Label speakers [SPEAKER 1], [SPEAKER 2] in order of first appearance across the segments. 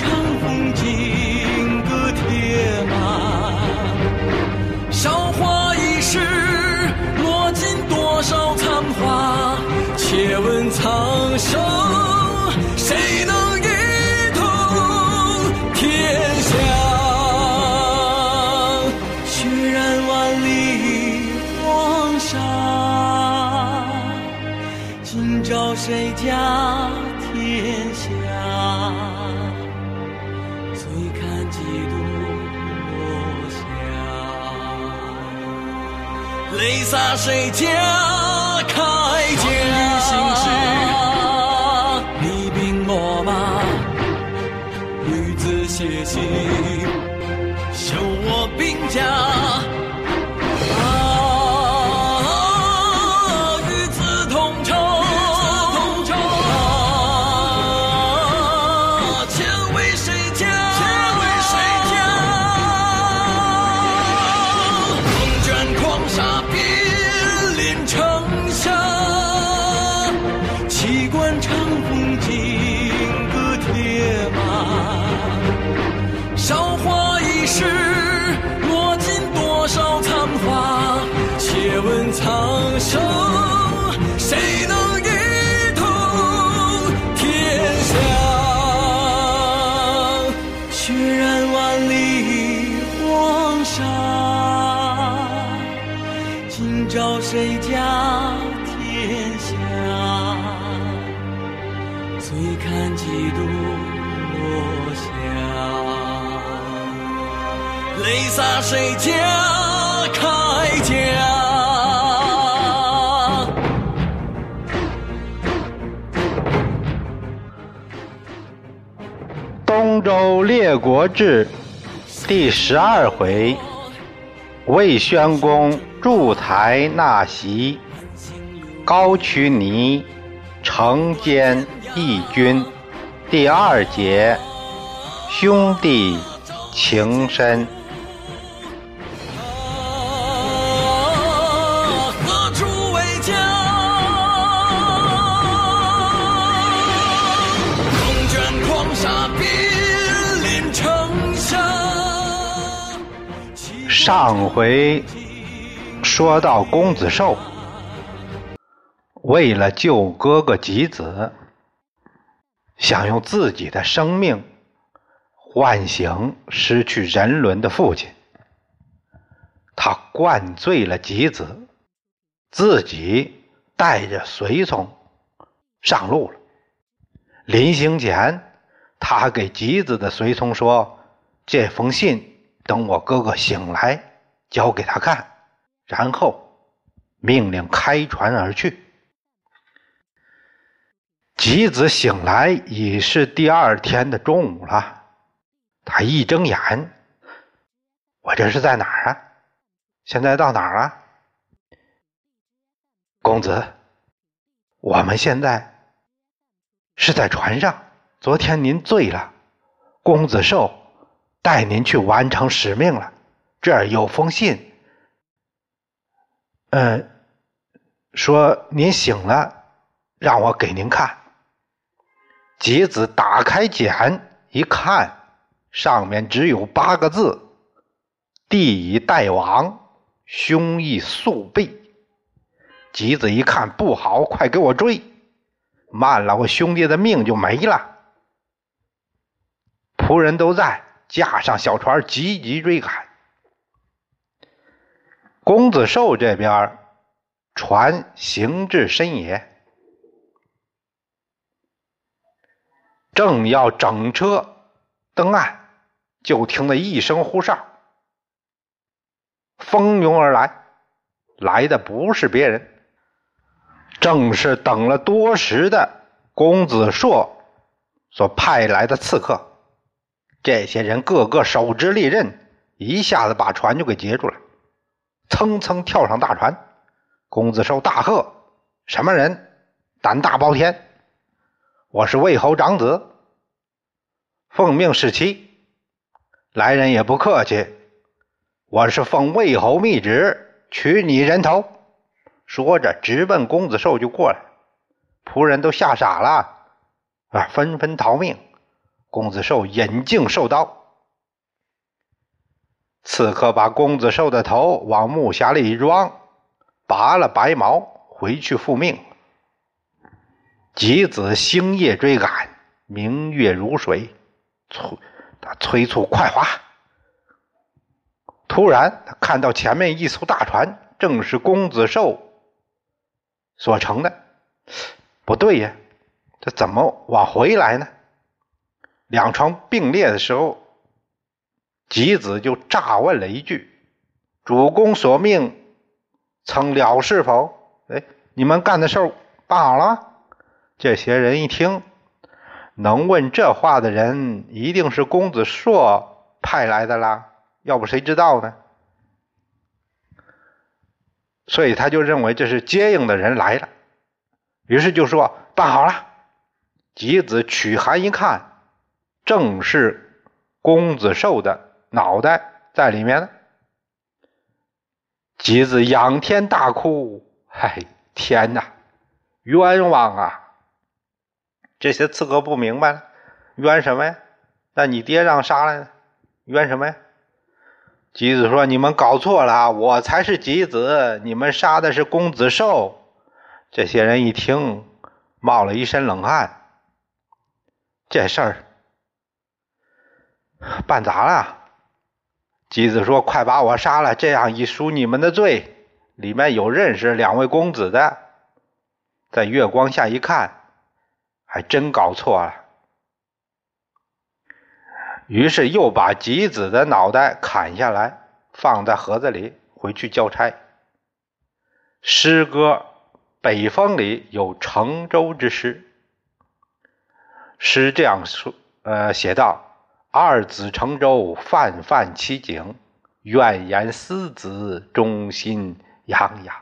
[SPEAKER 1] told 洒谁家铠甲？你兵我马，女子写信，修我兵甲。谁家天下？醉看几度落霞。泪洒谁家铠甲？
[SPEAKER 2] 《东周列国志》第十二回，魏宣公。筑台纳席，高渠尼承兼义军。第二节，兄弟情深。上回。说到公子寿，为了救哥哥吉子，想用自己的生命唤醒失去人伦的父亲，他灌醉了吉子，自己带着随从上路了。临行前，他给吉子的随从说：“这封信等我哥哥醒来，交给他看。”然后命令开船而去。吉子醒来已是第二天的中午了。他一睁眼，我这是在哪儿啊？现在到哪儿了？公子，我们现在是在船上。昨天您醉了，公子寿带您去完成使命了。这儿有封信。嗯，说您醒了，让我给您看。吉子打开简一看，上面只有八个字：“地已代亡，兄亦速备。”吉子一看不好，快给我追！慢了，我兄弟的命就没了。仆人都在，架上小船，急急追赶。公子寿这边，船行至深野，正要整车登岸，就听得一声呼哨，蜂拥而来，来的不是别人，正是等了多时的公子硕所派来的刺客。这些人个个手执利刃，一下子把船就给截住了。蹭蹭跳上大船，公子寿大喝：“什么人？胆大包天！我是魏侯长子，奉命侍妻。来人也不客气，我是奉魏侯密旨取你人头。”说着，直奔公子寿就过来。仆人都吓傻了，啊，纷纷逃命。公子寿引颈受刀。刺客把公子寿的头往木匣里一装，拔了白毛，回去复命。吉子星夜追赶，明月如水，催他催促快滑。突然，他看到前面一艘大船，正是公子寿所乘的。不对呀，这怎么往回来呢？两床并列的时候，吉子就诈问了一句：“主公所命，曾了是否？”哎，你们干的事儿办好了？这些人一听，能问这话的人一定是公子硕派来的啦，要不谁知道呢？所以他就认为这是接应的人来了，于是就说办好了。吉子取函一看，正是公子寿的脑袋在里面呢。吉子仰天大哭：“嗨，天哪，冤枉啊！”这些刺客不明白了，冤什么呀？那你爹让杀了，冤什么呀？吉子说：“你们搞错了，我才是吉子，你们杀的是公子寿。”这些人一听，冒了一身冷汗。这事儿办砸了。吉子说：“快把我杀了，这样一赎你们的罪。”里面有认识两位公子的，在月光下一看，还真搞错了。于是又把吉子的脑袋砍下来，放在盒子里，回去交差。诗歌《北风》里有乘舟之诗，诗这样说：呃，写道：“二子乘舟，泛泛其景，怨言思子，中心洋洋。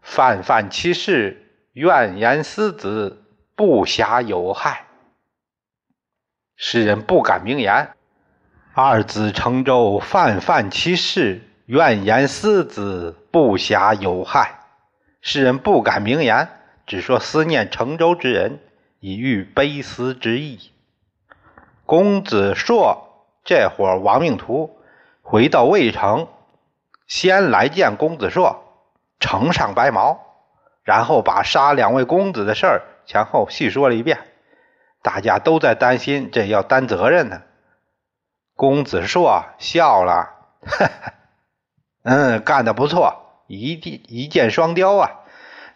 [SPEAKER 2] 泛泛其事，怨言思子，不暇有害。”诗人不敢明言，二子乘舟，泛泛其事，怨言思子，不暇有害。诗人不敢明言，只说思念乘舟之人，以喻悲思之意。公子硕这伙亡命徒回到魏城，先来见公子硕，呈上白毛，然后把杀两位公子的事儿前后细说了一遍。大家都在担心，这要担责任呢。公子硕笑了，哈哈，嗯，干得不错，一箭一箭双雕啊！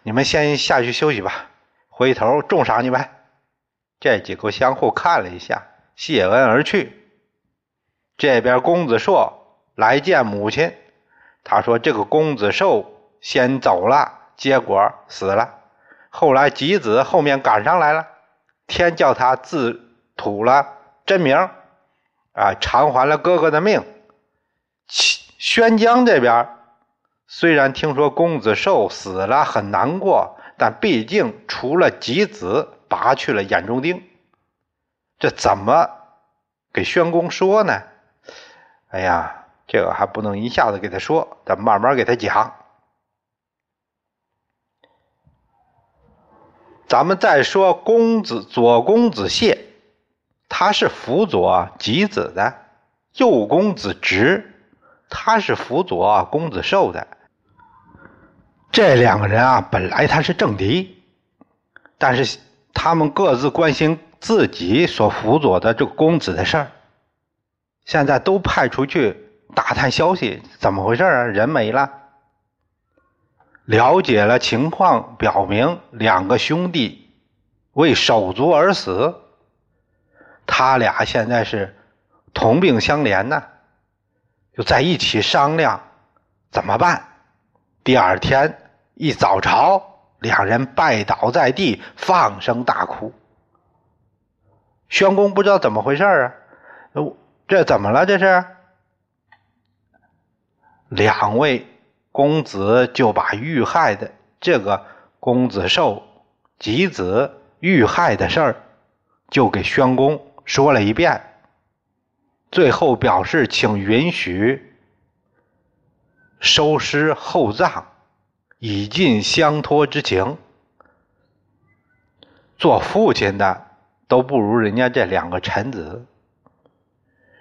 [SPEAKER 2] 你们先下去休息吧，回头重赏你们。这几个相互看了一下，谢恩而去。这边公子硕来见母亲，他说：“这个公子寿先走了，结果死了。后来吉子后面赶上来了。”天叫他自吐了真名，啊，偿还了哥哥的命。宣江这边虽然听说公子寿死了，很难过，但毕竟除了吉子，拔去了眼中钉。这怎么给宣公说呢？哎呀，这个还不能一下子给他说，咱慢慢给他讲。咱们再说公子左公子谢，他是辅佐吉子的；右公子直，他是辅佐公子寿的。这两个人啊，本来他是政敌，但是他们各自关心自己所辅佐的这个公子的事儿，现在都派出去打探消息，怎么回事啊？人没了。了解了情况，表明两个兄弟为手足而死，他俩现在是同病相怜呢，就在一起商量怎么办。第二天一早朝，两人拜倒在地，放声大哭。宣公不知道怎么回事啊，这怎么了？这是两位。公子就把遇害的这个公子寿、吉子遇害的事儿，就给宣公说了一遍。最后表示请允许收尸厚葬，以尽相托之情。做父亲的都不如人家这两个臣子。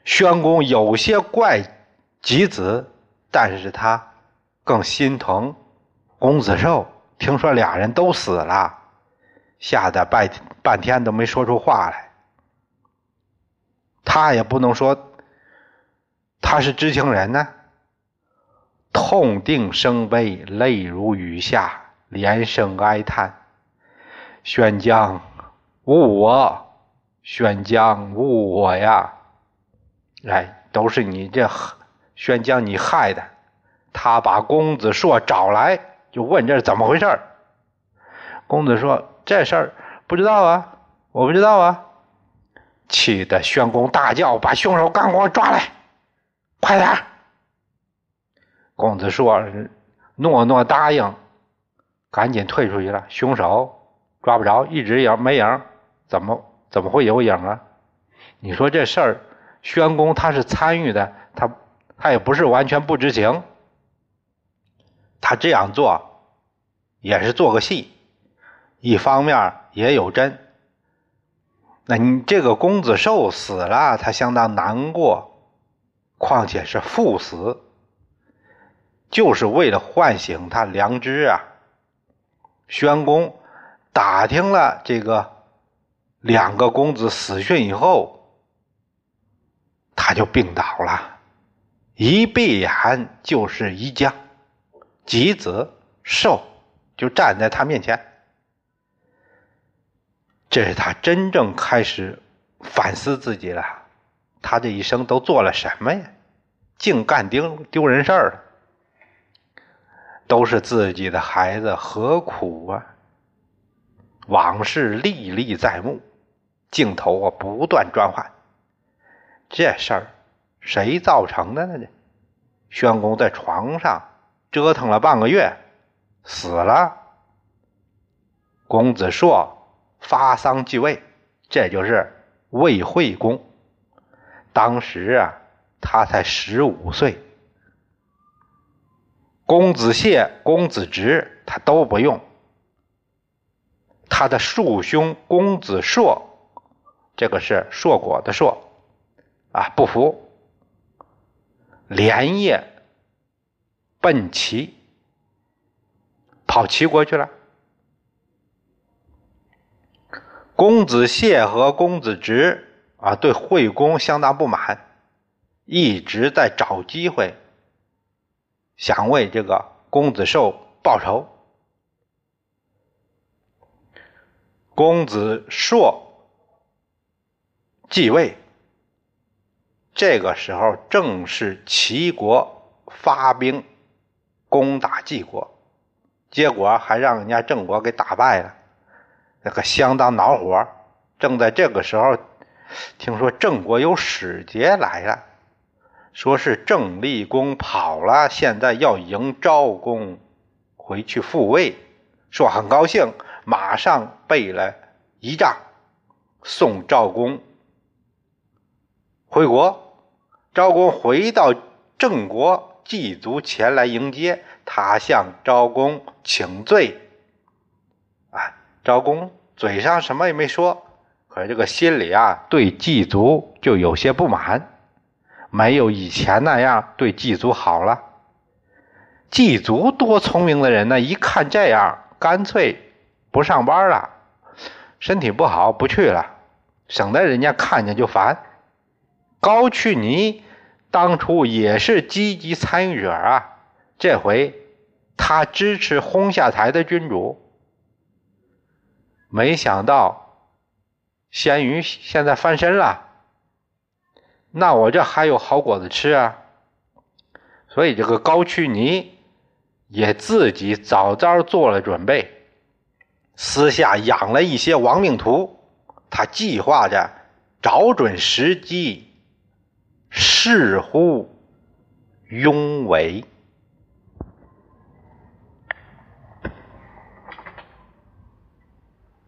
[SPEAKER 2] 宣公有些怪吉子，但是他。更心疼公子寿，听说俩人都死了，吓得半半天都没说出话来。他也不能说他是知情人呢，痛定生悲，泪如雨下，连声哀叹：“宣将误我，宣将误我呀！哎，都是你这宣将你害的。”他把公子硕找来，就问这是怎么回事公子说：“这事儿不知道啊，我不知道啊。”气得宣公大叫：“把凶手赶快抓来，快点！”公子硕诺诺答应，赶紧退出去了。凶手抓不着，一直影没影，怎么怎么会有影啊？你说这事儿，宣公他是参与的，他他也不是完全不知情。他这样做也是做个戏，一方面也有真。那你这个公子寿死了，他相当难过，况且是赴死，就是为了唤醒他良知啊。宣公打听了这个两个公子死讯以后，他就病倒了，一闭眼就是一将。吉子寿就站在他面前，这是他真正开始反思自己了。他这一生都做了什么呀？净干丢丢人事儿，都是自己的孩子，何苦啊？往事历历在目，镜头啊不断转换。这事儿谁造成的呢？宣公在床上。折腾了半个月，死了。公子硕发丧继位，这就是魏惠公。当时啊，他才十五岁。公子燮、公子直他都不用。他的庶兄公子硕，这个是硕果的硕，啊，不服，连夜。奔齐，跑齐国去了。公子燮和公子直啊，对惠公相当不满，一直在找机会，想为这个公子寿报仇。公子硕继位，这个时候正是齐国发兵。攻打晋国，结果还让人家郑国给打败了，那个相当恼火。正在这个时候，听说郑国有使节来了，说是郑立公跑了，现在要迎昭公回去复位，说很高兴，马上备了仪仗，送赵公回国。昭公回到郑国。祭族前来迎接他，向昭公请罪。啊，昭公嘴上什么也没说，可是这个心里啊，对祭族就有些不满，没有以前那样对祭族好了。祭族多聪明的人呢，一看这样，干脆不上班了，身体不好不去了，省得人家看见就烦。高去尼。当初也是积极参与者啊，这回他支持轰下台的君主，没想到咸鱼现在翻身了，那我这还有好果子吃啊！所以这个高屈尼也自己早早做了准备，私下养了一些亡命徒，他计划着找准时机。是乎庸为。